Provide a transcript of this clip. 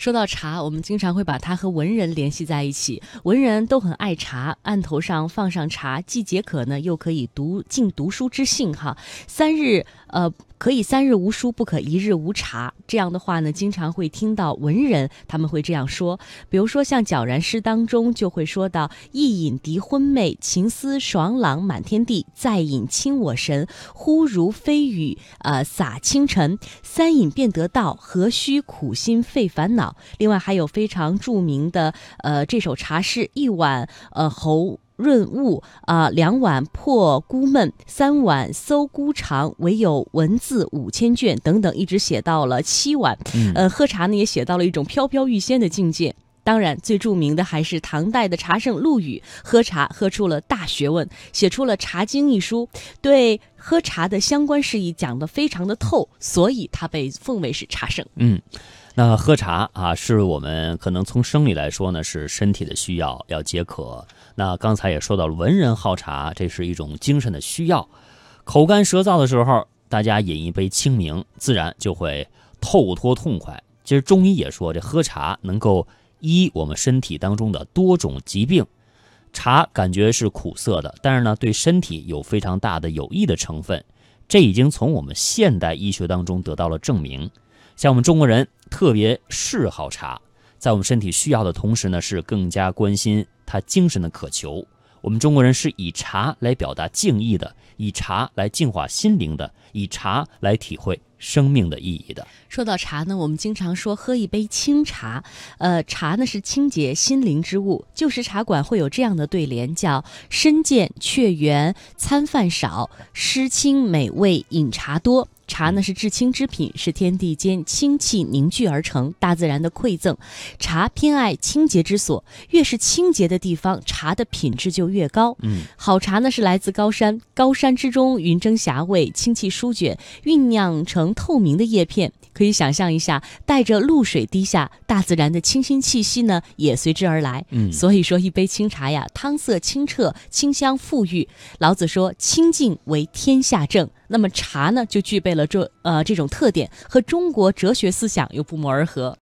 说到茶，我们经常会把它和文人联系在一起。文人都很爱茶，案头上放上茶，既解渴呢，又可以读尽读书之兴。哈，三日呃。可以三日无书，不可一日无茶。这样的话呢，经常会听到文人他们会这样说。比如说像皎然诗当中就会说到：“一饮涤昏昧，情思爽朗满天地；再饮清我神，忽如飞雨，呃洒清晨。三饮便得道，何须苦心费烦恼？”另外还有非常著名的呃这首茶诗：“一碗呃喉。”润物啊，两碗破孤闷，三碗搜孤肠，唯有文字五千卷等等，一直写到了七碗。呃，喝茶呢也写到了一种飘飘欲仙的境界。当然，最著名的还是唐代的茶圣陆羽，喝茶喝出了大学问，写出了《茶经》一书，对喝茶的相关事宜讲得非常的透，所以他被奉为是茶圣。嗯。那喝茶啊，是我们可能从生理来说呢，是身体的需要，要解渴。那刚才也说到了，文人好茶，这是一种精神的需要。口干舌燥的时候，大家饮一杯清明，自然就会透脱痛快。其实中医也说，这喝茶能够医我们身体当中的多种疾病。茶感觉是苦涩的，但是呢，对身体有非常大的有益的成分。这已经从我们现代医学当中得到了证明。像我们中国人特别嗜好茶，在我们身体需要的同时呢，是更加关心他精神的渴求。我们中国人是以茶来表达敬意的，以茶来净化心灵的，以茶来体会生命的意义的。说到茶呢，我们经常说喝一杯清茶，呃，茶呢是清洁心灵之物。旧时茶馆会有这样的对联，叫“身健却圆，餐饭少；诗清美味，饮茶多。”茶呢是至清之品，是天地间清气凝聚而成，大自然的馈赠。茶偏爱清洁之所，越是清洁的地方，茶的品质就越高。嗯，好茶呢是来自高山，高山之中云蒸霞蔚，清气舒卷，酝酿成透明的叶片。可以想象一下，带着露水滴下，大自然的清新气息呢也随之而来。嗯，所以说一杯清茶呀，汤色清澈，清香馥郁。老子说：“清静为天下正。”那么茶呢，就具备了这呃这种特点，和中国哲学思想又不谋而合。